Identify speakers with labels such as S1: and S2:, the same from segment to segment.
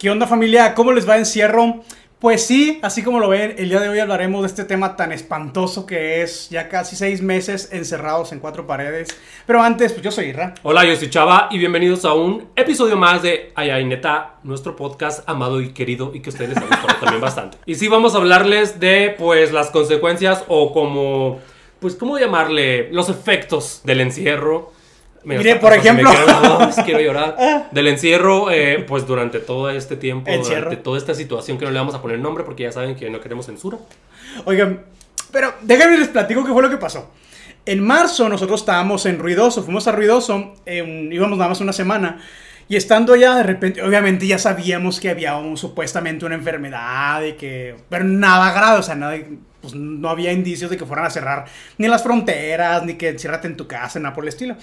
S1: ¿Qué onda familia? ¿Cómo les va encierro? Pues sí, así como lo ven, el día de hoy hablaremos de este tema tan espantoso que es ya casi seis meses encerrados en cuatro paredes. Pero antes, pues yo soy Irra.
S2: Hola, yo soy Chava y bienvenidos a un episodio más de Ay Ay Neta, nuestro podcast amado y querido y que ustedes les gustado también bastante. Y sí vamos a hablarles de pues las consecuencias o como, pues cómo llamarle, los efectos del encierro
S1: Mire, por ejemplo.
S2: quiero llorar. Ah. Del encierro, eh, pues durante todo este tiempo, durante toda esta situación que no le vamos a poner nombre porque ya saben que no queremos censura.
S1: Oigan, pero déjenme les platico qué fue lo que pasó. En marzo nosotros estábamos en Ruidoso, fuimos a Ruidoso, íbamos nada más una semana. Y estando allá, de repente, obviamente ya sabíamos que había supuestamente una enfermedad y que... Pero nada grave, o sea, nada, pues no había indicios de que fueran a cerrar ni las fronteras, ni que enciérrate en tu casa, nada por el estilo.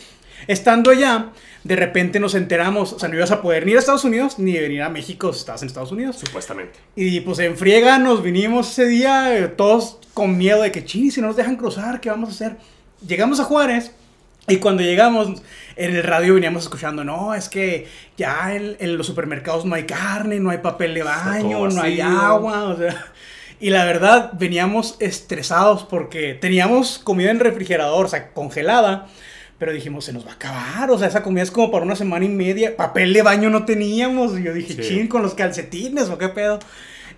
S1: Estando allá, de repente nos enteramos, o sea, no ibas a poder ni ir a Estados Unidos ni venir a México si estabas en Estados Unidos.
S2: Supuestamente.
S1: Y pues en friega nos vinimos ese día, eh, todos con miedo de que, chini, si no nos dejan cruzar, ¿qué vamos a hacer? Llegamos a Juárez y cuando llegamos, en el radio veníamos escuchando, no, es que ya en, en los supermercados no hay carne, no hay papel de baño, no hay agua, o sea... Y la verdad, veníamos estresados porque teníamos comida en refrigerador, o sea, congelada. Pero dijimos, se nos va a acabar. O sea, esa comida es como para una semana y media. Papel de baño no teníamos. Y yo dije, ching, con los calcetines o qué pedo.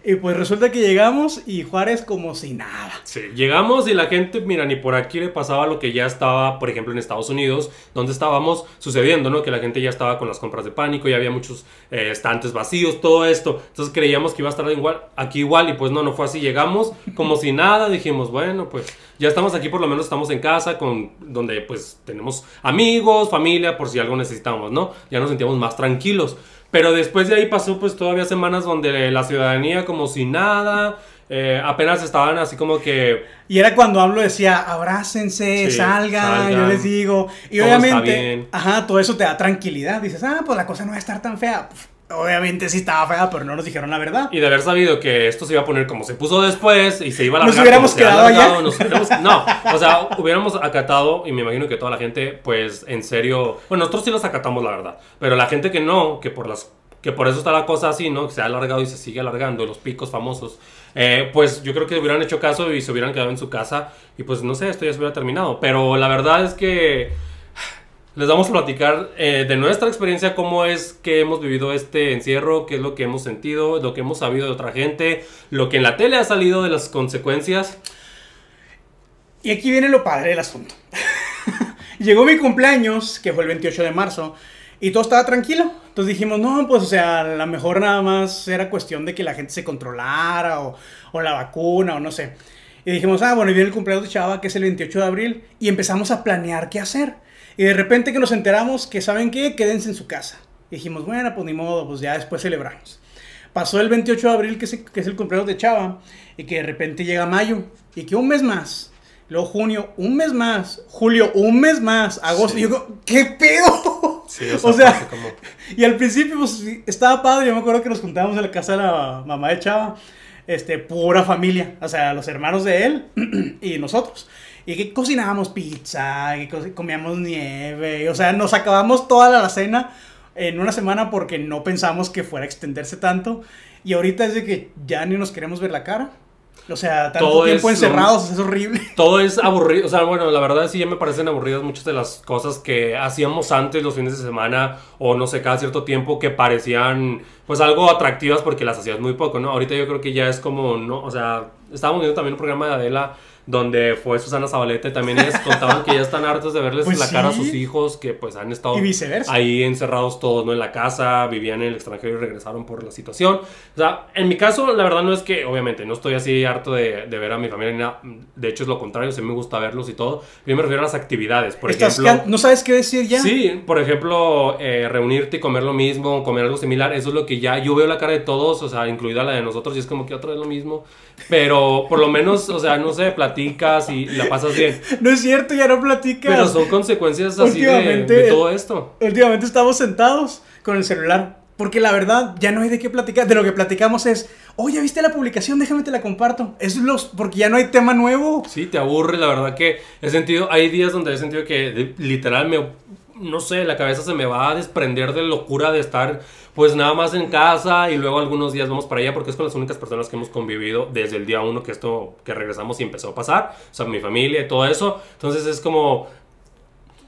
S1: Y pues resulta que llegamos y Juárez como si nada.
S2: Sí, llegamos y la gente, mira, ni por aquí le pasaba lo que ya estaba, por ejemplo, en Estados Unidos, donde estábamos sucediendo, ¿no? Que la gente ya estaba con las compras de pánico, ya había muchos eh, estantes vacíos, todo esto. Entonces creíamos que iba a estar igual, aquí igual y pues no, no fue así. Llegamos como si nada, dijimos, bueno, pues ya estamos aquí, por lo menos estamos en casa, con donde pues tenemos amigos, familia, por si algo necesitamos, ¿no? Ya nos sentíamos más tranquilos. Pero después de ahí pasó pues todavía semanas donde la ciudadanía como si nada, eh, apenas estaban así como que...
S1: Y era cuando hablo decía, abrácense, salgan, yo les digo. Y obviamente, ajá, todo eso te da tranquilidad. Dices, ah, pues la cosa no va a estar tan fea. Obviamente sí estaba fea, pero no nos dijeron la verdad.
S2: Y de haber sabido que esto se iba a poner como se puso después y se iba a
S1: alargar. Nos hubiéramos quedado allá.
S2: no, o sea, hubiéramos acatado y me imagino que toda la gente, pues en serio, bueno, nosotros sí los acatamos la verdad, pero la gente que no, que por las que por eso está la cosa así, ¿no? Que se ha alargado y se sigue alargando, los picos famosos. Eh, pues yo creo que hubieran hecho caso y se hubieran quedado en su casa y pues no sé, esto ya se hubiera terminado. Pero la verdad es que les vamos a platicar eh, de nuestra experiencia, cómo es que hemos vivido este encierro, qué es lo que hemos sentido, lo que hemos sabido de otra gente, lo que en la tele ha salido de las consecuencias.
S1: Y aquí viene lo padre del asunto. Llegó mi cumpleaños, que fue el 28 de marzo, y todo estaba tranquilo. Entonces dijimos, no, pues o sea, a lo mejor nada más era cuestión de que la gente se controlara o, o la vacuna o no sé. Y dijimos, ah, bueno, y viene el cumpleaños de Chava, que es el 28 de abril, y empezamos a planear qué hacer. Y de repente que nos enteramos que, ¿saben qué? Quédense en su casa. Y dijimos, bueno, pues ni modo, pues ya después celebramos. Pasó el 28 de abril, que es, que es el cumpleaños de Chava, y que de repente llega mayo, y que un mes más, luego junio, un mes más, julio, un mes más, agosto, y yo ¿qué pedo? o sea, y al principio pues, estaba padre, yo me acuerdo que nos juntábamos en la casa de la mamá de Chava, este, pura familia, o sea, los hermanos de él y nosotros. Y que cocinábamos pizza, que comíamos nieve, o sea, nos acabamos toda la cena en una semana porque no pensamos que fuera a extenderse tanto. Y ahorita es de que ya ni nos queremos ver la cara. O sea, tanto tiempo encerrados, es horrible.
S2: Todo es aburrido. O sea, bueno, la verdad sí ya me parecen aburridas muchas de las cosas que hacíamos antes los fines de semana o no sé, cada cierto tiempo que parecían pues algo atractivas porque las hacías muy poco, ¿no? Ahorita yo creo que ya es como, ¿no? O sea, estábamos viendo también un programa de Adela donde fue Susana Zabaleta y también contaban que ya están hartos de verles pues la cara a sus hijos, que pues han estado ahí encerrados todos, ¿no? En la casa, vivían en el extranjero y regresaron por la situación. O sea, en mi caso, la verdad no es que, obviamente, no estoy así harto de, de ver a mi familia, ni nada. de hecho es lo contrario, sí me gusta verlos y todo. Yo me refiero a las actividades, por ejemplo.
S1: ¿No sabes qué decir ya?
S2: Sí, por ejemplo, eh, reunirte y comer lo mismo, comer algo similar, eso es lo que ya, yo veo la cara de todos, o sea, incluida la de nosotros, y es como que otra vez lo mismo. Pero por lo menos, o sea, no sé, platicas y la pasas bien.
S1: No es cierto, ya no platicas.
S2: Pero son consecuencias así de, todo esto.
S1: Últimamente estamos sentados con el celular. Porque la verdad, ya no hay de qué platicar. De lo que platicamos es, oh, ya viste la publicación, déjame te la comparto. Es los, porque ya no hay tema nuevo.
S2: Sí, te aburre, la verdad que he sentido, hay días donde he sentido que literal me no sé, la cabeza se me va a desprender de locura de estar pues nada más en casa y luego algunos días vamos para allá porque es con las únicas personas que hemos convivido desde el día uno que esto, que regresamos y empezó a pasar, o sea, mi familia y todo eso. Entonces es como,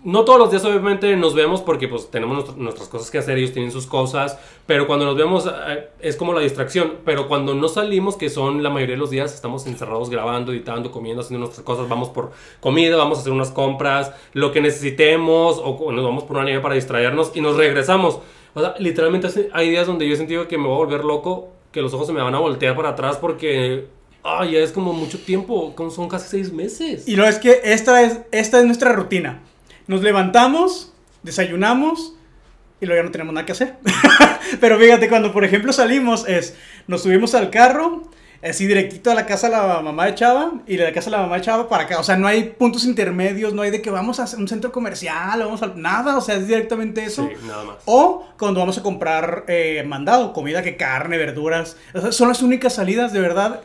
S2: no todos los días obviamente nos vemos porque pues tenemos nuestras cosas que hacer, ellos tienen sus cosas, pero cuando nos vemos eh, es como la distracción, pero cuando no salimos, que son la mayoría de los días, estamos encerrados grabando, editando, comiendo, haciendo nuestras cosas, vamos por comida, vamos a hacer unas compras, lo que necesitemos, o nos vamos por una nieve para distraernos y nos regresamos. O sea, literalmente hay días donde yo he sentido que me voy a volver loco, que los ojos se me van a voltear para atrás porque Ay, ya es como mucho tiempo, son casi seis meses.
S1: Y lo es que esta es, esta es nuestra rutina. Nos levantamos, desayunamos y luego ya no tenemos nada que hacer. Pero fíjate, cuando por ejemplo salimos, es, nos subimos al carro, así directito a la casa de la mamá de Chava y de la casa de la mamá de Chava para acá. O sea, no hay puntos intermedios, no hay de que vamos a un centro comercial, vamos a nada, o sea, es directamente eso.
S2: Sí, nada más.
S1: O cuando vamos a comprar eh, mandado, comida que carne, verduras. son las únicas salidas, de verdad.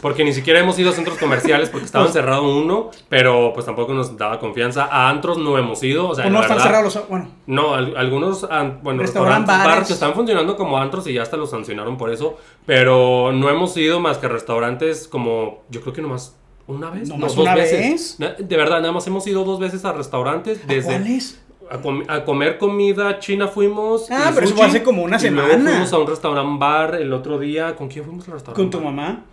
S2: Porque ni siquiera hemos ido a centros comerciales porque estaba encerrado uno, pero pues tampoco nos daba confianza. A antros no hemos ido. O sea,
S1: no están cerrados, bueno.
S2: No, algunos bueno, restaurantes, bares. que están funcionando como antros y ya hasta los sancionaron por eso. Pero no hemos ido más que restaurantes como, yo creo que nomás una vez.
S1: No, dos una veces.
S2: De verdad, nada más hemos ido dos veces a restaurantes. Desde,
S1: ¿A cuáles?
S2: A, comer comida china fuimos.
S1: Ah, pero eso fue hace como una semana.
S2: luego fuimos a un restaurante bar el otro día. ¿Con quién fuimos al restaurante?
S1: Con tu mamá.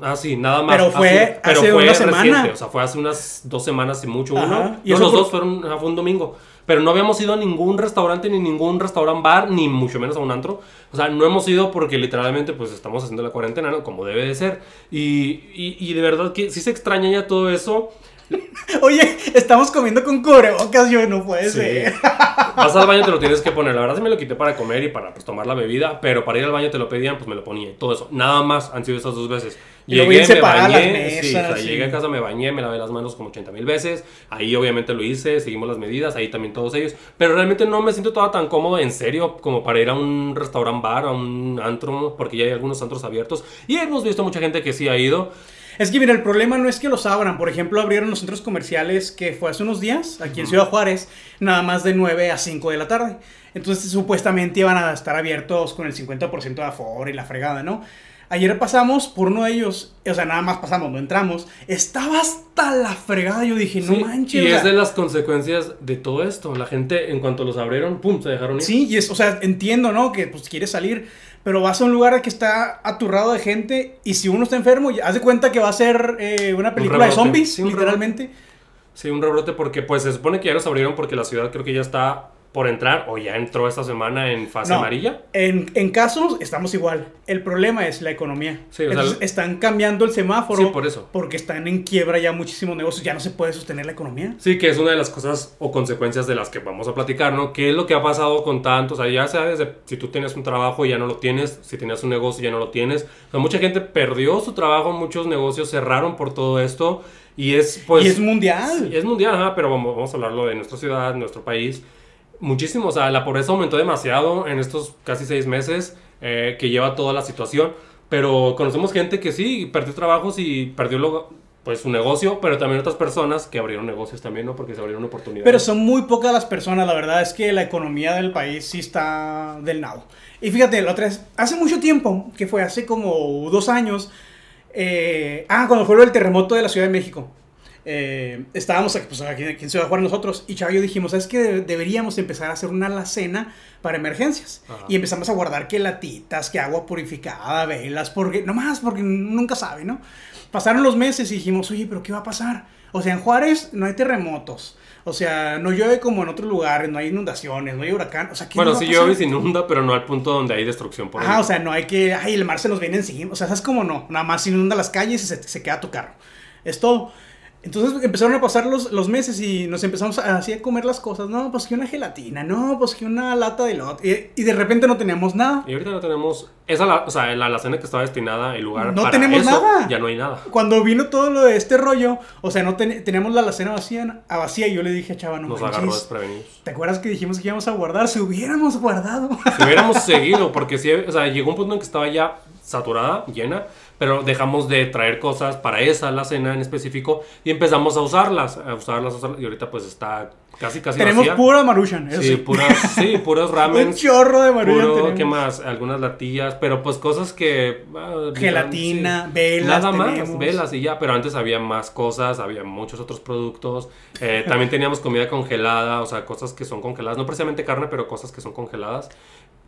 S2: Ah, sí, nada más.
S1: Pero fue hace, una semana.
S2: O sea, fue hace unas dos semanas y mucho uno. ¿Y los dos fueron, fue un domingo. Pero no habíamos ido a ningún restaurante, ni ningún restaurante bar, ni mucho menos a un antro. O sea, no hemos ido porque literalmente pues estamos haciendo la cuarentena, ¿no? Como debe de ser. Y, y, y de verdad que sí se extraña ya todo eso.
S1: Oye, estamos comiendo con cubrebocas, yo no puede ser.
S2: Vas al baño te lo tienes que poner. La verdad sí me lo quité para comer y para pues, tomar la bebida, pero para ir al baño te lo pedían, pues me lo ponía. Todo eso. Nada más han sido esas dos veces.
S1: Llegué, me bañé, sí,
S2: llegué a casa, me bañé, me lavé las manos como 80 mil veces. Ahí obviamente lo hice, seguimos las medidas, ahí también todos ellos. Pero realmente no me siento toda tan cómodo en serio como para ir a un restaurant bar, a un antro, porque ya hay algunos antros abiertos. Y hemos visto mucha gente que sí ha ido.
S1: Es que, mira, el problema no es que los abran. Por ejemplo, abrieron los centros comerciales que fue hace unos días, aquí en Ciudad Juárez, nada más de 9 a 5 de la tarde. Entonces, supuestamente iban a estar abiertos con el 50% de aforo y la fregada, ¿no? Ayer pasamos por uno de ellos, o sea, nada más pasamos, no entramos. Estaba hasta la fregada. Yo dije, no manches.
S2: Y es de las consecuencias de todo esto. La gente, en cuanto los abrieron, pum, se dejaron ir.
S1: Sí, y es, o sea, entiendo, ¿no? Que pues quiere salir pero vas a un lugar que está aturrado de gente y si uno está enfermo, haz de cuenta que va a ser eh, una película de zombies, literalmente.
S2: Sí, un rebrote porque pues se supone que ya los abrieron porque la ciudad creo que ya está por entrar o ya entró esta semana en fase amarilla?
S1: En, en, casos estamos igual. El problema es la economía. Sí, están cambiando el semáforo.
S2: Sí, por eso.
S1: Porque están en quiebra ya muchísimos negocios. Ya no se puede sostener la economía.
S2: Sí, que es una de las cosas o consecuencias de las que vamos a platicar, ¿no? ¿Qué es lo que ha pasado con tantos? O sea, ya sea desde si tú tienes un trabajo y ya no lo tienes, si tenías un negocio y ya no lo tienes. O sea, mucha gente perdió su trabajo, muchos negocios cerraron por todo esto. Y es, pues.
S1: Y es mundial.
S2: es mundial, ajá, pero vamos, vamos a hablarlo de nuestra ciudad, nuestro país muchísimo. O sea, la pobreza aumentó demasiado en estos casi seis meses eh, que lleva toda la situación. Pero conocemos gente que sí, perdió trabajos y perdió pues su negocio, pero también otras personas que abrieron negocios también, ¿no? Porque se abrieron oportunidades.
S1: Pero son muy pocas las personas, la verdad es que la economía del país sí está del nado. Y fíjate, la otra vez, hace mucho tiempo, que fue hace como dos años, eh, ah, cuando fue el terremoto de la Ciudad de México. Eh, estábamos pues, aquí, aquí, en Ciudad Juárez nosotros y Chava y yo dijimos, es que deberíamos empezar a hacer una alacena para emergencias. Y empezamos a guardar que latitas, que agua purificada, velas, porque, nomás porque nunca sabe, ¿no? Pasaron los meses y dijimos, oye, pero ¿qué va a pasar? O sea, en Juárez no hay terremotos. O sea, no llueve como en otros lugares, no hay inundaciones, no hay huracán. O sea,
S2: ¿qué bueno, sí llueve y se inunda, pero no al punto donde hay destrucción
S1: por Ah, o sea, no hay que. Ay, el mar se nos viene encima. O sea, ¿sabes cómo no? Nada más inunda las calles y se, se queda tu carro. Es todo. Entonces empezaron a pasar los, los meses y nos empezamos a, así a comer las cosas. No, pues que una gelatina, no, pues que una lata de lot. Y, de repente no teníamos nada.
S2: Y ahorita no tenemos. Esa, la, o sea, la alacena que estaba destinada, el lugar.
S1: No tenemos nada.
S2: Ya no hay nada.
S1: Cuando vino todo lo de este rollo, o sea, no teníamos la alacena vacía, a vacía. Y yo le dije a Chava, no
S2: Nos agarró desprevenidos.
S1: ¿Te acuerdas que dijimos que íbamos a guardar? Si hubiéramos guardado.
S2: Si hubiéramos seguido, porque si, o sea, llegó un punto en que estaba ya saturada, llena pero dejamos de traer cosas para esa, la cena en específico, y empezamos a usarlas, a usarlas, a usarlas y ahorita pues está casi, casi
S1: Tenemos
S2: vacía.
S1: pura maruchan, eso
S2: Sí,
S1: sí.
S2: puras, sí, puros ramen.
S1: Un chorro de maruchan
S2: Puro,
S1: tenemos.
S2: ¿Qué más? Algunas latillas, pero pues cosas que... ah,
S1: Gelatina,
S2: sí.
S1: velas
S2: Nada más, velas y ya, pero antes había más cosas, había muchos otros productos. Eh, también teníamos comida congelada, o sea, cosas que son congeladas, no precisamente carne, pero cosas que son congeladas.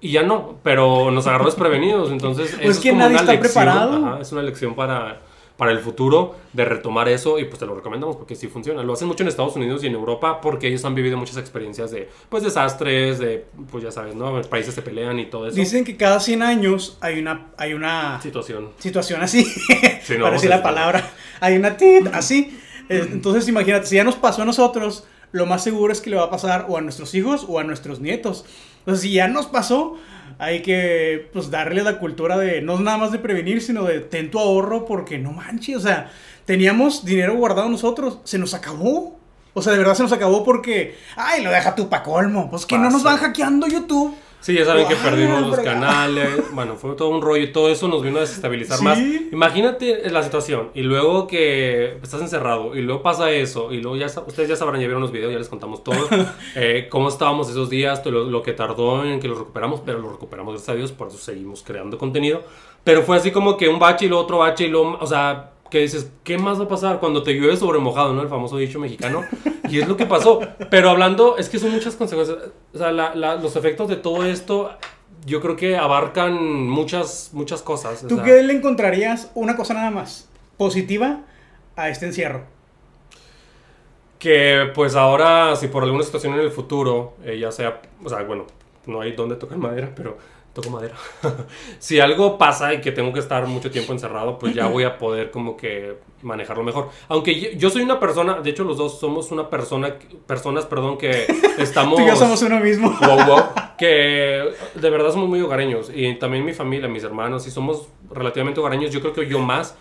S2: Y ya no, pero nos agarró desprevenidos, entonces
S1: Pues
S2: eso es
S1: que
S2: como
S1: nadie
S2: una
S1: está
S2: lección,
S1: preparado.
S2: ajá, es una lección para, para el futuro de retomar eso y pues te lo recomendamos porque sí funciona. Lo hacen mucho en Estados Unidos y en Europa porque ellos han vivido muchas experiencias de pues desastres, de pues ya sabes, ¿no? Países se pelean y todo eso.
S1: Dicen que cada 100 años hay una, hay una
S2: situación.
S1: situación así.
S2: Sí, no,
S1: Para decir la palabra. Hay una tit así. Entonces, imagínate, si ya nos pasó a nosotros, lo más seguro es que le va a pasar o a nuestros hijos o a nuestros nietos. Entonces, si ya nos pasó, hay que pues darle la cultura de no nada más de prevenir, sino de ten tu ahorro porque no manches, o sea, teníamos dinero guardado nosotros, se nos acabó. O sea, de verdad se nos acabó porque, ay, lo deja tú pa' colmo. Pues que no nos van hackeando YouTube.
S2: Sí, ya saben que
S1: Ah,
S2: perdimos los
S1: fregada.
S2: canales. Bueno, fue todo un rollo y todo eso nos vino a desestabilizar
S1: Sí.
S2: más. Imagínate la situación y luego que estás encerrado y luego pasa eso y luego ya ustedes ya sabrán, ya vieron los videos, ya les contamos todo. eh, cómo estábamos esos días, todo lo, lo que tardó en que los recuperamos, pero lo recuperamos gracias a Dios, por eso seguimos creando contenido. Pero fue así como que un bache y luego otro bache y luego, o sea, que dices, ¿qué más va a pasar cuando te llueve sobre mojado, no? El famoso dicho mexicano. Y es lo que pasó. Pero hablando, es que son muchas consecuencias. O sea, la- la- los efectos de todo esto, yo creo que abarcan muchas, muchas cosas. o
S1: ¿Tú
S2: sea,
S1: qué le encontrarías una cosa nada más positiva a este encierro?
S2: Que pues ahora, si por alguna situación en el futuro, eh, ya sea, o sea, bueno, no hay donde tocar madera, pero toco madera. si algo pasa y que tengo que estar mucho tiempo encerrado, pues ya voy a poder como que manejarlo mejor. Aunque yo, yo soy una persona, de hecho los dos somos una persona, personas, perdón, que estamos...
S1: Tú y yo somos uno mismo.
S2: wow, wow, que de verdad somos muy hogareños y también mi familia, mis hermanos, y somos relativamente hogareños, yo creo que yo más,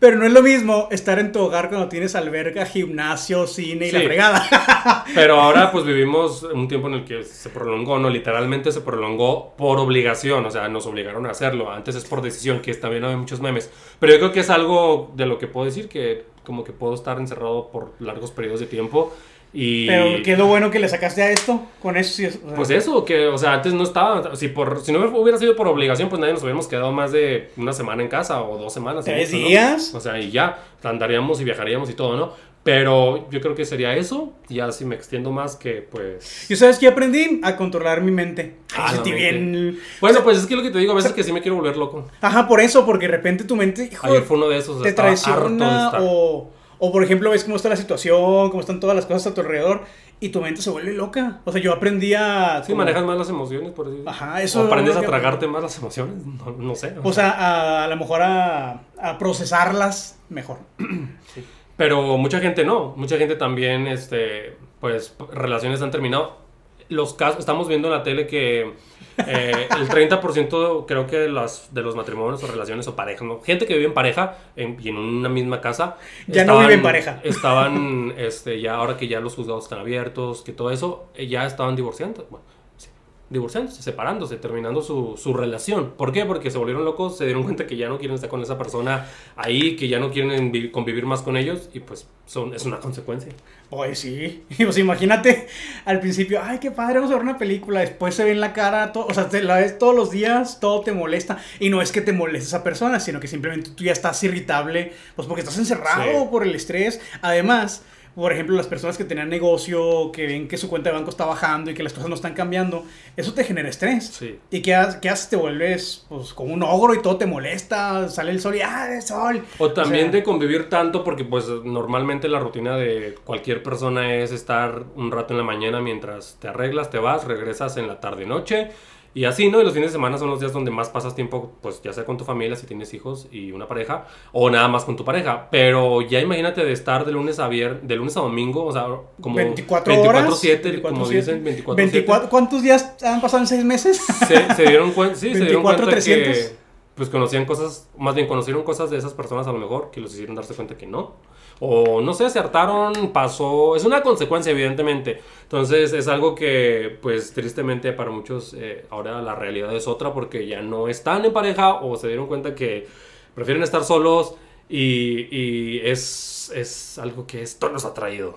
S1: Pero no es lo mismo estar en tu hogar cuando tienes alberca, gimnasio, cine y la
S2: Sí.
S1: fregada.
S2: Pero ahora pues vivimos un tiempo en el que se prolongó, no, literalmente se prolongó por obligación, o sea, nos obligaron a hacerlo. Antes es por decisión, que también hay muchos memes. Pero yo creo que es algo de lo que puedo decir, que como que puedo estar encerrado por largos periodos de tiempo. Y
S1: Pero qué es lo bueno que le sacaste a esto. Con eso sí es. o sea,
S2: pues eso, que, o sea, antes no estaba, si, por, si no hubiera sido por obligación, pues nadie nos hubiéramos quedado más de una semana en casa o dos semanas.
S1: ¿Tres días?
S2: O sea, y ya, andaríamos y viajaríamos y todo, ¿no? Pero yo creo que sería eso, y ya si me extiendo más que pues...
S1: ¿Y sabes qué aprendí? A controlar mi mente.
S2: Ah,
S1: sentí bien.
S2: Bueno, pues es que lo que te digo, a veces que sí me quiero volver loco.
S1: Ajá, por eso, porque de repente tu mente, hijo,
S2: Ayer fue uno de esos,
S1: te traiciona o, o, por ejemplo, ves cómo está la situación, cómo están todas las cosas a tu alrededor y tu mente se vuelve loca. O sea, yo aprendí a...
S2: Sí,
S1: como-
S2: manejas más las emociones, por decirlo.
S1: Ajá, eso
S2: O aprendes a tragarte más las emociones, no, no sé.
S1: O sea, a, a lo mejor a, a procesarlas mejor.
S2: Pero mucha gente no, mucha gente también, este, pues, relaciones han terminado. Los casos, estamos viendo en la tele que eh, el 30% creo que de, las, de los matrimonios o relaciones o parejas, ¿no? gente que vive en pareja en- y en una misma casa.
S1: Ya no vive en pareja.
S2: Estaban, este, ya ahora que ya los juzgados están abiertos, que todo eso, eh, ya estaban divorciando. Bueno, divorciándose, separándose, terminando su, su relación. ¿Por qué? Porque se volvieron locos, se dieron cuenta que ya no quieren estar con esa persona ahí, que ya no quieren vi- convivir más con ellos y pues son, es una consecuencia.
S1: Oye, sí. Y pues imagínate, al principio, ay, qué padre, vamos a ver una película. Después se ve en la cara, to- o sea, te la ves todos los días, todo te molesta. Y no es que te moleste esa persona, sino que simplemente tú ya estás irritable, pues porque estás encerrado
S2: Sí.
S1: por el estrés. Además, por ejemplo, las personas que tenían negocio, que ven que su cuenta de banco está bajando y que las cosas no están cambiando, eso te genera estrés.
S2: Sí.
S1: ¿Y qué, ha- qué haces? Te vuelves pues como un ogro y todo te molesta, sale el sol y ¡ah, el sol!
S2: O también
S1: sea,
S2: de convivir tanto, porque pues normalmente la rutina de cualquier persona es estar un rato en la mañana mientras te arreglas, te vas, regresas en la tarde noche. Y así, ¿no? Y los fines de semana son los días donde más pasas tiempo, pues ya sea con tu familia, si tienes hijos y una pareja, o nada más con tu pareja. Pero ya imagínate de estar de lunes a vier, de lunes a domingo, o sea, como
S1: 24 horas.
S2: 24/7, como
S1: 24/7.
S2: dicen, 24/7.
S1: 24 ¿Cuántos días han pasado en seis meses?
S2: se, se dieron cuenta, sí, se dieron
S1: 24,
S2: cuenta
S1: 300.
S2: que pues conocían cosas, más bien conocieron cosas de esas personas a lo mejor que los hicieron darse cuenta que no. O no sé, se hartaron, pasó, es una consecuencia evidentemente. Entonces es algo que pues tristemente para muchos eh, ahora la realidad es otra porque ya no están en pareja o se dieron cuenta que prefieren estar solos y, y es, es algo que esto nos ha traído.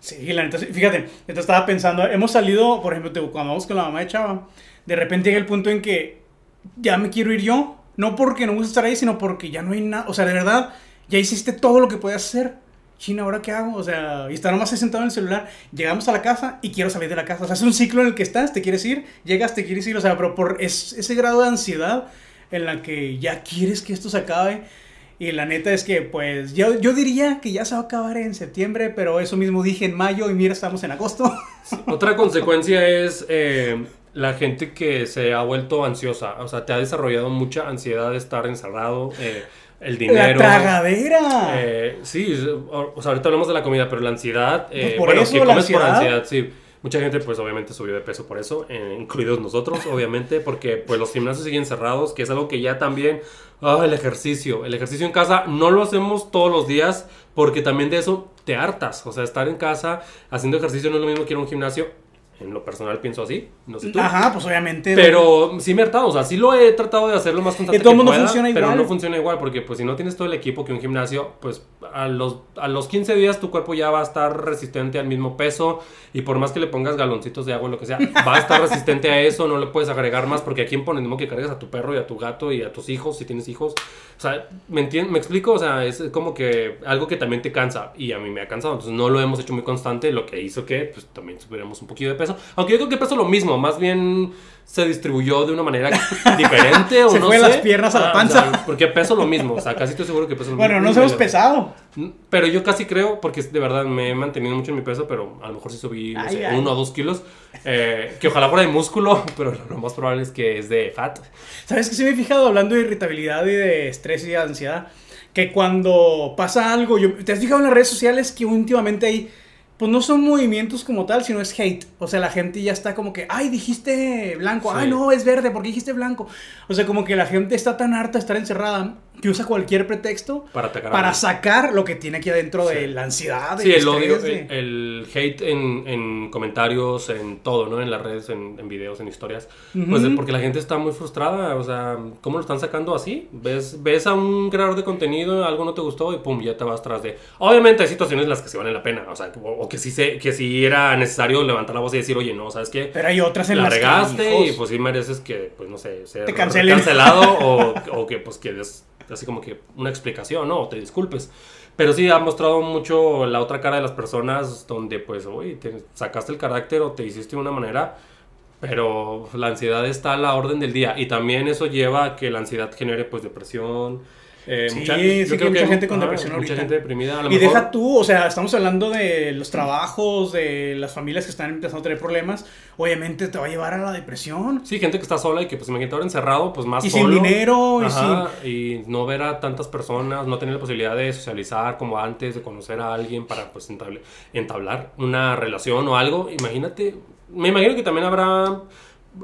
S1: Sí, la neta, fíjate, yo estaba pensando, hemos salido, por ejemplo, cuando vamos con la mamá de Chava, de repente llega el punto en que ya me quiero ir yo, no porque no gusta estar ahí, sino porque ya no hay nada, o sea, de verdad, ya hiciste todo lo que podías hacer. China, ¿ahora qué hago? O sea, y estar nomás sentado en el celular, llegamos a la casa y quiero salir de la casa. O sea, es un ciclo en el que estás, te quieres ir, llegas, te quieres ir, o sea, pero por es, ese grado de ansiedad en la que ya quieres que esto se acabe. Y la neta es que, pues, yo, yo diría que ya se va a acabar en septiembre, pero eso mismo dije en mayo y mira, estamos en agosto.
S2: Otra consecuencia es eh, la gente que se ha vuelto ansiosa. O sea, te ha desarrollado mucha ansiedad de estar encerrado. eh, el
S1: La
S2: dinero.
S1: tragadera.
S2: Eh, sí, o, sea, ahorita hablamos de la comida, pero la ansiedad. eh,
S1: Pues por
S2: bueno,
S1: eso,
S2: que
S1: la
S2: comes por
S1: ansiedad.
S2: ansiedad, sí. Mucha gente, pues obviamente subió de peso por eso, eh, incluidos nosotros, obviamente, porque pues los gimnasios siguen cerrados, que es algo que ya también. Ah, el ejercicio. El ejercicio en casa no lo hacemos todos los días, porque también de eso te hartas. O sea, estar en casa haciendo ejercicio no es lo mismo que ir a un gimnasio. En lo personal pienso así, no sé tú.
S1: Ajá, pues obviamente.
S2: Pero sí me he hartado, o sea, sí lo he tratado de hacer lo más constante
S1: De todo
S2: que
S1: modo
S2: pueda,
S1: funciona
S2: pero
S1: igual.
S2: no funciona igual porque pues si no tienes todo el equipo que un gimnasio, pues a los, a los 15 días tu cuerpo ya va a estar resistente al mismo peso y por más que le pongas galoncitos de agua o lo que sea, va a estar resistente a eso, no le puedes agregar más porque aquí en pones que cargas a tu perro y a tu gato y a tus hijos si tienes hijos. O sea, ¿me entiendes? ¿Me explico? O sea, es como que algo que también te cansa y a mí me ha cansado, entonces no lo hemos hecho muy constante, lo que hizo que pues también subiéramos un poquito de peso. Aunque yo creo que peso lo mismo, más bien se distribuyó de una manera diferente o
S1: Se
S2: no
S1: fue
S2: sé.
S1: las piernas a la
S2: Ah,
S1: panza.
S2: o sea, porque peso lo mismo, o sea, casi estoy seguro que peso lo
S1: bueno,
S2: mismo.
S1: nos hemos pesado.
S2: Pero yo casi creo, porque de verdad me he mantenido mucho en mi peso, pero a lo mejor sí subí, no
S1: Ay,
S2: sé,
S1: ay.
S2: uno o dos kilos. eh, que ojalá fuera de músculo, pero lo más probable es que es de fat.
S1: ¿Sabes que sí me he fijado hablando de irritabilidad y de estrés y de ansiedad? Que cuando pasa algo, yo, ¿te has fijado en las redes sociales que últimamente hay, pues no son movimientos como tal, sino es hate? O sea, la gente ya está como que, ay, dijiste blanco,
S2: Sí.
S1: ay, no, es verde, ¿por qué dijiste blanco? O sea, como que la gente está tan harta de estar encerrada que usa cualquier pretexto
S2: Para atacar
S1: para sacar lo que tiene aquí adentro de
S2: Sí.
S1: la ansiedad.
S2: Sí,
S1: del
S2: el odio,
S1: estrés,
S2: el,
S1: de-
S2: el hate en, en comentarios, en todo, ¿no? En las redes, en, en videos, en historias.
S1: Ujú.
S2: Pues porque la gente está muy frustrada, o sea, ¿cómo lo están sacando así? Ves, ves a un creador de contenido, algo no te gustó y pum, ya te vas tras de... Obviamente hay situaciones en las que sí valen la pena, o sea, o, o que, sí se, que sí era necesario levantar la voz y decir, oye, no, ¿sabes qué?
S1: Pero hay otras en
S2: la
S1: las que, hijos,
S2: y pues sí mereces que, pues no sé, ser
S1: Te cancelen.
S2: cancelado o, o que pues que des así como que una explicación, ¿no? O te disculpes. Pero sí ha mostrado mucho la otra cara de las personas donde pues, oye, te sacaste el carácter o te hiciste de una manera, pero la ansiedad está a la orden del día y también eso lleva a que la ansiedad genere pues depresión. Eh,
S1: Sí,
S2: mucha-
S1: sí
S2: yo
S1: que
S2: creo
S1: mucha gente con
S2: ajá,
S1: depresión
S2: Mucha
S1: ahorita.
S2: gente deprimida. A lo
S1: Y
S2: mejor-
S1: deja tú, o sea, estamos hablando de los trabajos, de las familias que están empezando a tener problemas. Obviamente te va a llevar a la depresión.
S2: Sí, gente que está sola y que pues imagínate ahora encerrado, pues más
S1: Y sin
S2: solo.
S1: dinero, y
S2: Ajá, y no ver a tantas personas, no tener la posibilidad de socializar como antes, de conocer a alguien para pues entablar una relación o algo. Imagínate, me imagino que también habrá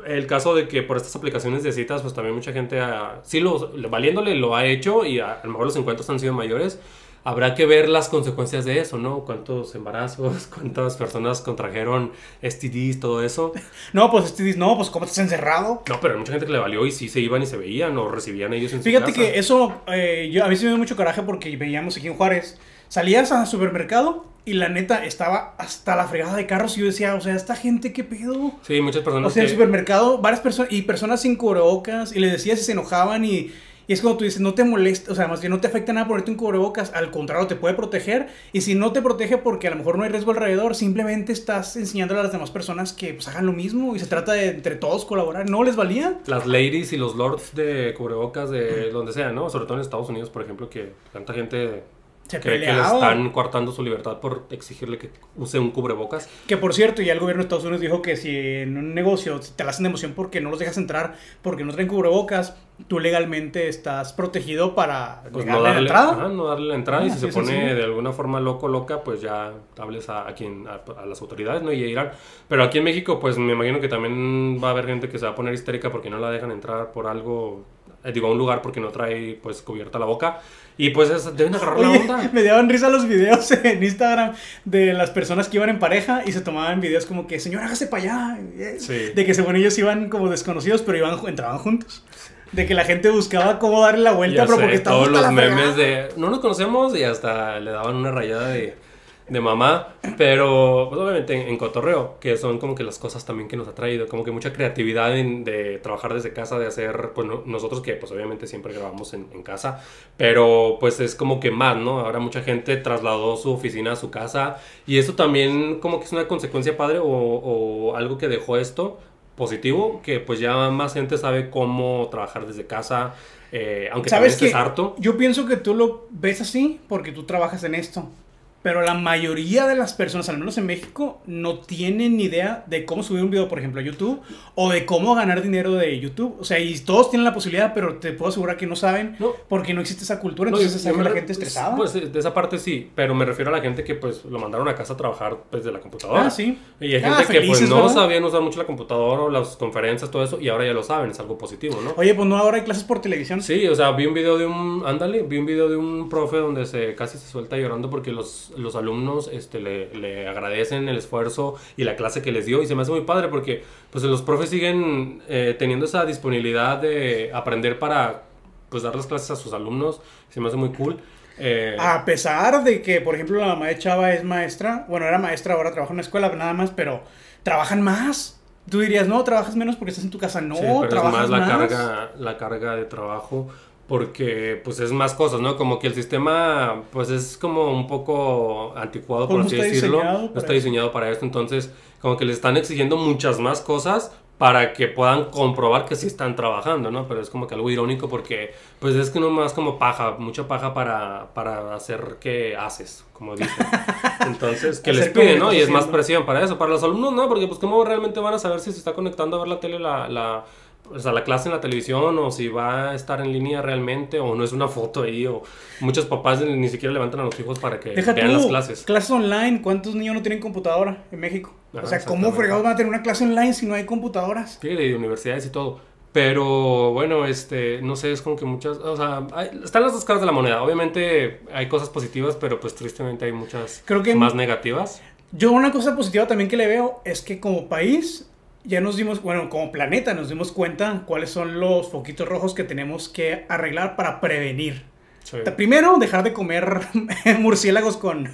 S2: el caso de que por estas aplicaciones de citas, pues también mucha gente, ah, sí, lo, valiéndole lo ha hecho y a, a lo mejor los encuentros han sido mayores. Habrá que ver las consecuencias de eso, ¿no? Cuántos embarazos, cuántas personas contrajeron STDs, todo eso.
S1: No, pues dice, no, pues cómo estás encerrado.
S2: No, pero hay mucha gente que le valió y sí se iban y se veían o recibían ellos en su
S1: Fíjate
S2: casa.
S1: que eso, eh, yo, a mí sí me dio mucho coraje porque veíamos aquí en Juárez. Salías al supermercado y la neta estaba hasta la fregada de carros y yo decía, o sea, esta gente, ¿qué pedo?
S2: Sí, muchas
S1: O
S2: personas
S1: sea, en el
S2: que...
S1: supermercado, varias personas y personas sin cubrebocas y les decías si se enojaban y, y es como tú dices, no te molesta, o sea, más bien no te afecta nada ponerte un cubrebocas, al contrario, te puede proteger y si no te protege porque a lo mejor no hay riesgo alrededor, simplemente estás enseñándole a las demás personas que pues hagan lo mismo y se trata de entre todos colaborar, no les valía.
S2: Las ladies y los lords de cubrebocas de donde sea, ¿no? Sobre todo en Estados Unidos, por ejemplo, que tanta gente
S1: Se
S2: cree que le están coartando su libertad por exigirle que use un cubrebocas.
S1: Que por cierto, ya el gobierno de Estados Unidos dijo que si en un negocio te la hacen de emoción porque no los dejas entrar, porque no traen cubrebocas, tú legalmente estás protegido para
S2: Pues no
S1: la
S2: darle,
S1: entrada.
S2: ajá, no darle la entrada y
S1: Ah,
S2: si se pone
S1: sencillo.
S2: de alguna forma loco, loca, pues ya hables a, a quien, a, a las autoridades, ¿no? Y a Irán. Pero aquí en México, pues me imagino que también va a haber gente que se va a poner histérica porque no la dejan entrar por algo, eh, digo, a un lugar porque no trae, pues, cubierta la boca. Y pues es- deben agarrar la
S1: Oye,
S2: onda.
S1: me daban risa los videos en Instagram de las personas que iban en pareja y se tomaban videos como que, señor, hágase para allá.
S2: Sí.
S1: De que según ellos iban como desconocidos, pero iban, entraban juntos. De que la gente buscaba cómo darle la vuelta,
S2: Ya
S1: pero
S2: sé,
S1: porque estaba
S2: todos los
S1: la
S2: memes
S1: fregada.
S2: de no nos conocemos y hasta le daban una rayada de, de mamá, pero pues, obviamente en, en cotorreo, que son como que las cosas también que nos ha traído, como que mucha creatividad en- de trabajar desde casa, de hacer, pues no- nosotros que pues obviamente siempre grabamos en, en casa, pero pues es como que más, ¿no? Ahora mucha gente trasladó su oficina a su casa y eso también como que es una consecuencia padre o, o algo que dejó esto positivo, que pues ya más gente sabe cómo trabajar desde casa, eh, aunque también
S1: ¿Sabes
S2: estés
S1: qué?
S2: harto.
S1: Yo pienso que tú lo ves así porque tú trabajas en esto. Pero la mayoría de las personas, al menos en México, no tienen ni idea de cómo subir un video, por ejemplo, a YouTube o de cómo ganar dinero de YouTube. O sea, y todos tienen la posibilidad, pero te puedo asegurar que no saben
S2: No.
S1: porque no existe esa cultura. Entonces
S2: me
S1: la gente estresada.
S2: Pues de esa parte sí, pero me refiero a la gente que pues lo mandaron a casa a trabajar desde la computadora.
S1: ah, sí.
S2: Y hay
S1: Ah,
S2: gente que pues no
S1: ¿verdad?
S2: sabían usar mucho la computadora o las conferencias, todo eso, y ahora ya lo saben, es algo positivo, ¿no?
S1: Oye, pues no, ahora hay clases por televisión.
S2: Sí, o sea, vi un video de un, ándale, vi un video de un profe donde se casi se suelta llorando porque los, los alumnos este, le, le agradecen el esfuerzo y la clase que les dio y se me hace muy padre porque pues los profes siguen eh, teniendo esa disponibilidad de aprender para pues dar las clases a sus alumnos, se me hace muy cool. Eh,
S1: A pesar de que, por ejemplo, la mamá de Chava es maestra, bueno, era maestra, ahora trabaja en una escuela, nada más, pero trabajan más. Tú dirías, no, trabajas menos porque estás en tu casa. No,
S2: Sí, pero es
S1: trabajas
S2: más la carga, la carga de trabajo porque pues es más cosas, ¿no? Como que el sistema pues es como un poco anticuado por así decirlo, no está diseñado para esto, entonces como que les están exigiendo muchas más cosas para que puedan comprobar que sí están trabajando, ¿no? Pero es como que algo irónico porque pues es que no más como paja, mucha paja para, para hacer que haces, como dicen. Entonces, que les
S1: que
S2: ¿no? Y es más presión para eso. Para los alumnos, no, porque pues cómo realmente van a saber si se está conectando a ver la tele, la, la, o sea, la clase en la televisión, o si va a estar en línea realmente, o no es una foto ahí, o muchos papás ni siquiera levantan a los hijos para que
S1: Deja
S2: vean
S1: tú,
S2: las clases.
S1: clases online. ¿Cuántos niños no tienen computadora en México?
S2: Ajá,
S1: o sea, ¿cómo fregados van a tener una clase online si no hay computadoras?
S2: Sí, de universidades y todo. Pero bueno, este, no sé, es como que muchas, o sea, hay- están las dos caras de la moneda. Obviamente hay cosas positivas, pero pues tristemente hay muchas
S1: Creo que-
S2: más negativas.
S1: Yo una cosa positiva también que le veo es que como país ya nos dimos, bueno, como planeta nos dimos cuenta cuáles son los foquitos rojos que tenemos que arreglar para prevenir.
S2: Sí.
S1: Primero, dejar de comer murciélagos con,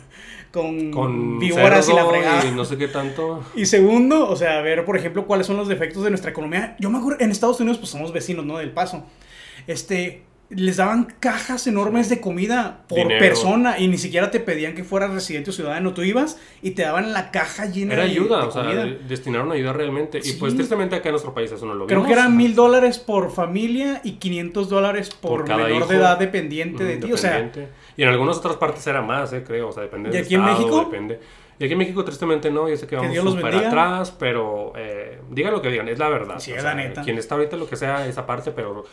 S1: con,
S2: Con
S1: víboras y la fregada.
S2: y no sé qué tanto.
S1: Y segundo, o sea, ver, por ejemplo, cuáles son los defectos de nuestra economía. Yo me acuerdo, en Estados Unidos, pues somos vecinos, ¿no? Del Paso. Este, les daban cajas enormes de comida por
S2: Dinero.
S1: persona y ni siquiera te pedían que fueras residente o ciudadano. Tú ibas y te daban la caja llena
S2: Era
S1: de,
S2: ayuda,
S1: de
S2: o sea,
S1: comida.
S2: destinaron ayuda realmente. Y pues tristemente acá en nuestro país eso no lo
S1: Creo
S2: vimos.
S1: que eran mil dólares por familia y 500 dólares por, menor de edad dependiente de ti. O sea.
S2: Y en algunas otras partes era más, eh, creo, o sea, depende
S1: ¿Y
S2: del
S1: aquí en
S2: estado,
S1: México?
S2: depende. Y aquí en México tristemente no, yo sé que vamos súper
S1: bendiga.
S2: atrás, pero eh, digan lo que digan, es la verdad.
S1: Sí,
S2: o
S1: es
S2: sea,
S1: la neta.
S2: Quien está ahorita lo que sea esa parte, pero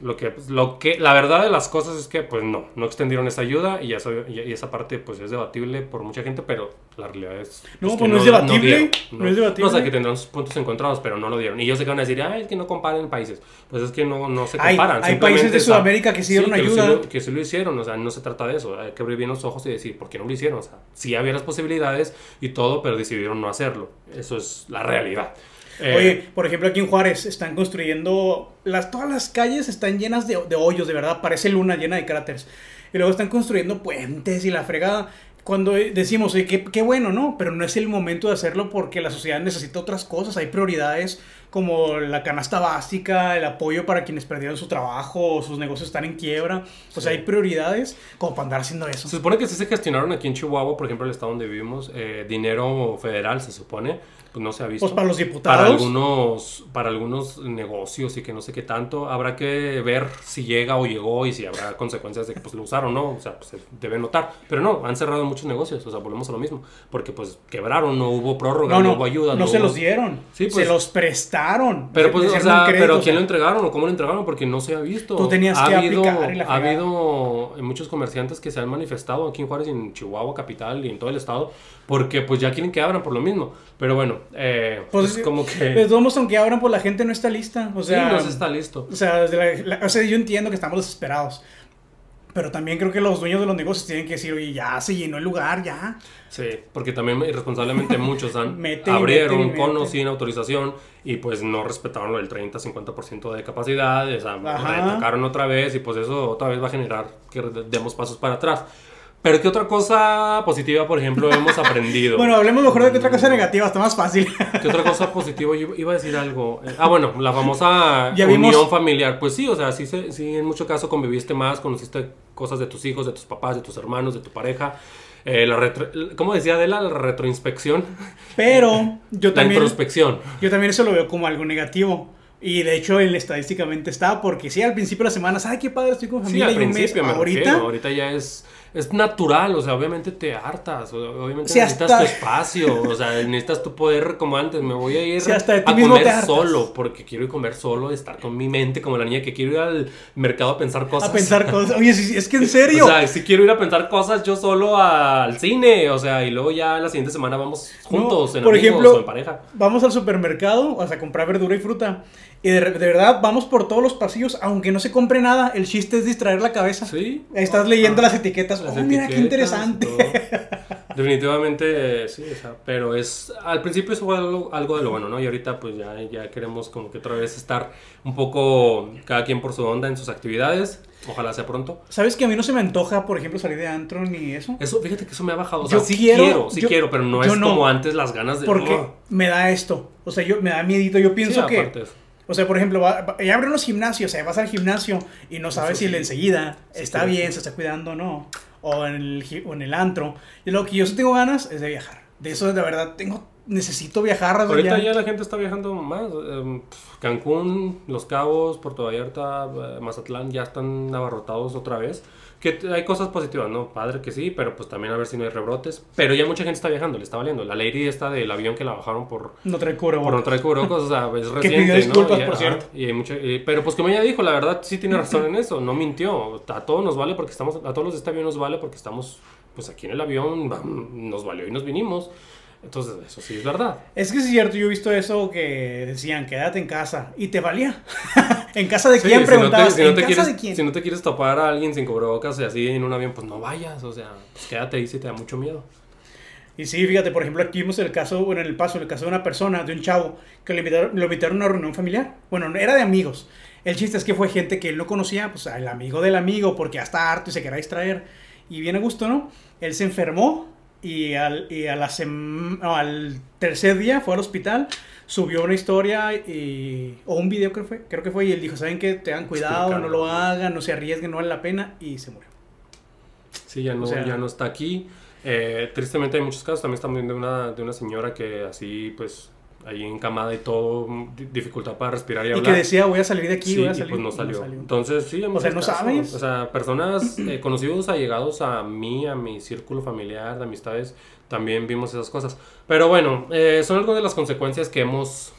S2: lo que, pues, lo que, la verdad de las cosas es que pues no, no extendieron esa ayuda y, eso, y, esa parte pues es debatible por mucha gente, pero la realidad es...
S1: No,
S2: que
S1: pues, no es debatible,
S2: dieron,
S1: no es debatible.
S2: No, o sea, que tendrán sus puntos encontrados, pero no lo dieron. Y sé que van a decir, ay, es que no comparen países. Pues es que no, no se
S1: Hay-
S2: comparan.
S1: hay
S2: simplemente
S1: países de
S2: está-
S1: Sudamérica que sí dieron
S2: que
S1: ayuda.
S2: sí lo- que sí lo hicieron, o sea, no se trata de eso. Hay que abrir bien los ojos y decir, ¿por qué no lo hicieron? O sea, sí había las posibilidades y todo, pero decidieron no hacerlo. Eso es la realidad. Eh,
S1: Oye, por ejemplo, aquí en Juárez están construyendo. Las, todas las calles están llenas de, de hoyos, de verdad. Parece luna llena de cráteres. Y luego están construyendo puentes y la fregada. Cuando decimos, oye, qué, qué bueno, ¿no? Pero no es el momento de hacerlo porque la sociedad necesita otras cosas. Hay prioridades como la canasta básica, el apoyo para quienes perdieron su trabajo o sus negocios están en quiebra. O sea,
S2: Sí.
S1: hay prioridades como para andar haciendo eso.
S2: Se supone que sí se gestionaron aquí en Chihuahua, por ejemplo, el estado donde vivimos, eh, dinero federal, se supone, pues no se ha visto.
S1: Pues para los diputados.
S2: para algunos, para algunos negocios y que no sé qué tanto, habrá que ver si llega o llegó y si habrá consecuencias de que pues lo usaron o no, o sea, pues se debe notar. Pero no, han cerrado muchos negocios, o sea, volvemos a lo mismo, porque pues quebraron, no hubo prórroga,
S1: No,
S2: no,
S1: no,
S2: hubo ayuda.
S1: no se
S2: hubo-
S1: los dieron.
S2: Sí,
S1: se
S2: pues.
S1: los prestaron.
S2: Pero pues, o sea,
S1: crédito,
S2: pero ¿quién lo entregaron o cómo lo entregaron? Porque no se ha visto.
S1: Tú tenías
S2: ha
S1: que
S2: habido,
S1: aplicar la
S2: Ha habido muchos comerciantes que se han manifestado aquí en Juárez y en Chihuahua capital y en todo el estado porque pues ya quieren que abran por lo mismo. Pero bueno, eh,
S1: Pues,
S2: pues, como que...
S1: De todos modos, aunque abran, pues la gente no está lista. O sea,
S2: sí, no se está listo.
S1: o sea, la- la- o sea, yo entiendo que estamos desesperados. Pero también creo que los dueños de los negocios tienen que decir, oye, ya se llenó el lugar, ya.
S2: Sí, porque también irresponsablemente muchos han,
S1: Meten y
S2: abrieron
S1: meten y
S2: conos
S1: meten.
S2: sin autorización y pues no respetaron el 30-50% de capacidad, o sea,
S1: Ajá.
S2: retocaron otra vez y pues eso otra vez va a generar que demos pasos para atrás. Pero ¿qué otra cosa positiva, por ejemplo, hemos aprendido?
S1: Bueno, hablemos mejor de que otra cosa negativa, está más fácil.
S2: ¿Qué otra cosa positiva? Yo iba a decir algo. Eh, Ah, bueno, la famosa
S1: Ya
S2: unión
S1: vimos-
S2: familiar. Pues sí, o sea, sí, sí, en mucho caso conviviste más, conociste cosas de tus hijos, de tus papás, de tus hermanos, de tu pareja. Eh, la retro- ¿Cómo decía Adela? La retroinspección.
S1: Pero yo
S2: La
S1: también,
S2: introspección.
S1: yo también eso lo veo como algo negativo. Y de hecho, él estadísticamente está, porque sí, al principio de la semana, ay, qué padre, estoy con
S2: Sí,
S1: familia
S2: al
S1: y un mes. Ahorita,
S2: Ahorita ya es, es natural, o sea, obviamente te hartas, obviamente necesitas
S1: hasta-
S2: tu espacio, o sea, necesitas tu poder, como antes, me voy a ir
S1: hasta
S2: a comer solo, porque quiero ir a comer solo, estar con mi mente, como la niña que quiero ir al mercado a pensar cosas.
S1: a pensar cosas. Oye, sí, es que en serio.
S2: O sea, si quiero ir a pensar cosas yo solo al cine, o sea, y luego ya la siguiente semana vamos juntos,
S1: No,
S2: en
S1: por
S2: amigos
S1: ejemplo,
S2: o en pareja.
S1: vamos al supermercado, o sea, a comprar verdura y fruta. Y de, de verdad, vamos por todos los pasillos, aunque no se compre nada, el chiste es distraer la cabeza.
S2: Sí.
S1: Estás leyendo las etiquetas.
S2: Las
S1: oh, mira qué interesante.
S2: Definitivamente sí, o sea, pero es al principio eso fue algo, algo de lo bueno, ¿no? Y ahorita pues ya, ya queremos como que otra vez estar un poco cada quien por su onda en sus actividades. Ojalá sea pronto.
S1: ¿Sabes que a mí no se me antoja, por ejemplo, salir de antro ni eso?
S2: Eso, fíjate que eso me ha bajado. O
S1: Yo
S2: sea, sí
S1: quiero-
S2: quiero, sí
S1: yo-
S2: quiero, pero no
S1: yo
S2: es
S1: no.
S2: como antes las ganas de.
S1: Porque
S2: Oh.
S1: me da esto. O sea, yo me da miedito. Yo pienso
S2: Sí,
S1: que.
S2: eso.
S1: O sea, por ejemplo, va- va- ya abren los gimnasios, o sea, vas al gimnasio y no sabes si
S2: sí.
S1: el enseguida está bien, se está cuidando o no. O en el, o en el antro. Y lo que yo sí tengo ganas es de viajar. De eso, de verdad, tengo. Necesito viajar.
S2: Ahorita
S1: ya-
S2: ya la gente está viajando más. em, Cancún, Los Cabos, Puerto Vallarta, eh, Mazatlán ya están abarrotados otra vez. Que hay cosas positivas, ¿no? Padre que sí, pero pues también a ver si no hay rebrotes. Pero ya mucha gente está viajando, le está valiendo. La lady esta del avión que la bajaron por,
S1: No trae
S2: por no traer cubrebocas, o sea, es
S1: Que
S2: reciente,
S1: pidió disculpas,
S2: ¿no? Y,
S1: por cierto.
S2: y hay mucha- y- pero pues como ella dijo, la verdad sí tiene razón en eso, no mintió. A todos nos vale porque estamos, a todos los de este avión nos vale porque estamos pues aquí en el avión, nos valió y nos vinimos. Entonces, eso sí es verdad.
S1: Es que es cierto, yo he visto eso que decían, quédate en casa. Y te valía. ¿En casa de
S2: Sí,
S1: quién?
S2: si no te-
S1: Preguntabas.
S2: si no
S1: ¿En
S2: te
S1: casa
S2: quieres,
S1: de quién?
S2: Si no te quieres topar a alguien sin cubrebocas y así en un avión, pues no vayas. O sea, pues quédate ahí si te da mucho miedo.
S1: Y sí, fíjate, por ejemplo, aquí vimos el caso, bueno, en el paso, el caso de una persona, de un chavo, que lo invitaron, lo invitaron a una reunión familiar. Bueno, no, era de amigos. El chiste es que fue gente que él no conocía, pues al amigo del amigo, porque ya está harto y se quería distraer. Y bien a gusto, ¿no? Él se enfermó y al, y a la sem- no, al tercer día fue al hospital, subió una historia y, o un video creo, fue, creo que fue, y él dijo, ¿saben qué? Tengan cuidado, no lo hagan, no se arriesguen, no vale la pena, y se murió.
S2: Sí, ya no,
S1: O sea-
S2: ya no está aquí. Eh, tristemente hay muchos casos. También estamos viendo una, de una señora que así, pues, ahí encamada y todo, di- dificultad para respirar y
S1: Y
S2: hablar.
S1: que decía, voy a salir de aquí,
S2: Sí,
S1: voy a
S2: y
S1: salir.
S2: pues no
S1: y
S2: salió. Entonces, sí, hay
S1: O sea, ¿no
S2: casos.
S1: sabes?
S2: O sea, personas eh, conocidos, allegados a mí, a mi círculo familiar, de amistades, también vimos esas cosas. Pero bueno, eh, son algunas de las consecuencias que hemos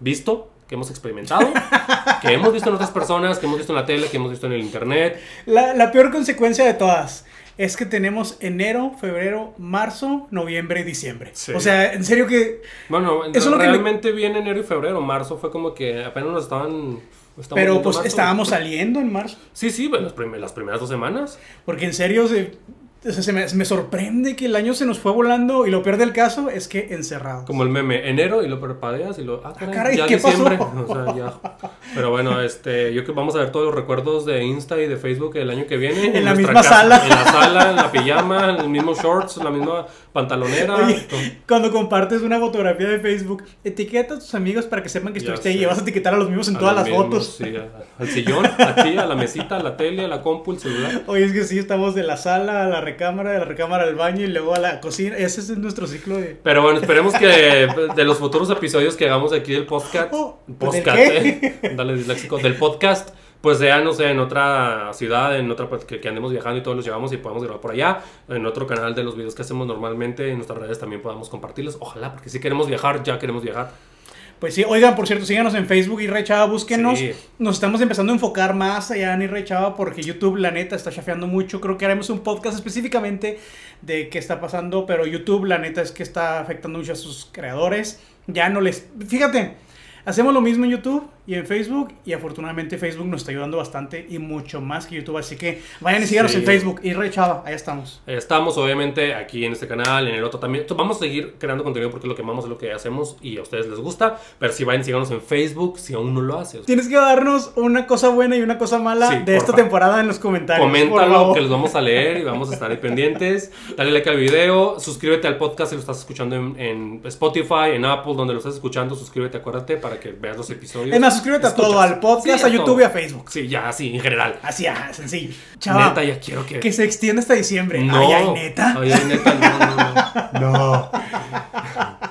S2: visto, que hemos experimentado, que hemos visto en otras personas, que hemos visto en la tele, que hemos visto en el internet.
S1: La, la peor consecuencia de todas es que tenemos enero, febrero, marzo, noviembre y diciembre.
S2: Sí.
S1: O sea, en serio que...
S2: Bueno,
S1: Eso es lo que me-
S2: realmente viene enero y febrero. Marzo fue como que apenas nos estaban. estamos
S1: Pero pues
S2: marzo.
S1: estábamos saliendo en marzo.
S2: Sí, sí, bueno, las, prim- las primeras dos semanas.
S1: Porque en serio se, o sea, se me, me sorprende que el año se nos fue volando y lo peor del caso es que encerrados.
S2: Como el meme, enero y lo prepadeas y lo. Ah, caray,
S1: caray,
S2: ya
S1: ¿qué
S2: diciembre.
S1: pasó?
S2: O sea, ya. Pero bueno, este, yo que vamos a ver todos los recuerdos de Insta y de Facebook el año que viene.
S1: En la
S2: nuestra
S1: misma sala.
S2: En la sala, en la pijama, en el mismo shorts, la misma pantalonera.
S1: Oye, cuando compartes una fotografía de Facebook, etiqueta a tus amigos para que sepan que estuviste ahí y vas a etiquetar a los mismos en
S2: A
S1: todas las
S2: mismos,
S1: fotos.
S2: Sí, a- al sillón, aquí, a la mesita, a la tele, a la compu, el celular.
S1: Oye, es que sí, estamos de la sala a la recámara, de la recámara al baño y luego a la cocina. Ese es nuestro ciclo de...
S2: Pero bueno, esperemos que de los futuros episodios que hagamos aquí del podcast,
S1: Oh, ¿del
S2: podcast, eh, dale disléxico, del podcast, pues sea, no sé, en otra ciudad, en otra, pues, que, que andemos viajando y todos los llevamos y podamos grabar por allá, en otro canal de los videos que hacemos normalmente, en nuestras redes también podamos compartirlos, ojalá, porque si queremos viajar, ya queremos viajar.
S1: Pues sí, oigan, por cierto, síganos en Facebook y Chava, búsquenos.
S2: Sí.
S1: Nos estamos empezando a enfocar más allá en Irre Chava porque YouTube, la neta, está chafeando mucho. Creo que haremos un podcast específicamente de qué está pasando, pero YouTube, la neta, es que está afectando mucho a sus creadores. Ya no les. Fíjate, hacemos lo mismo en YouTube y en Facebook. Y afortunadamente Facebook nos está ayudando bastante y mucho más que YouTube. Así que vayan y síganos
S2: Sí.
S1: en Facebook. Y Rey Chava, ahí estamos.
S2: Estamos obviamente aquí en este canal, en el otro también. Vamos a seguir creando contenido porque es lo que amamos, es lo que hacemos y a ustedes les gusta. Pero si vayan, síganos en Facebook si aún no lo haces.
S1: Tienes que darnos una cosa buena y una cosa mala
S2: Sí,
S1: de esta temporada en los comentarios.
S2: Coméntalo que los vamos a leer y vamos a estar ahí pendientes. Dale like al video, suscríbete al podcast si lo estás escuchando en, en Spotify, en Apple, donde lo estás escuchando. Suscríbete, acuérdate, para que veas los episodios.
S1: Más, suscríbete a todo, al podcast, a, YouTube y a Facebook.
S2: Sí, ya, así en general.
S1: Así, ajá, sencillo. Chava,
S2: neta, ya quiero que...
S1: Que se extienda hasta diciembre.
S2: No.
S1: Ay, ay, neta.
S2: Ay, neta, no, no, no. no.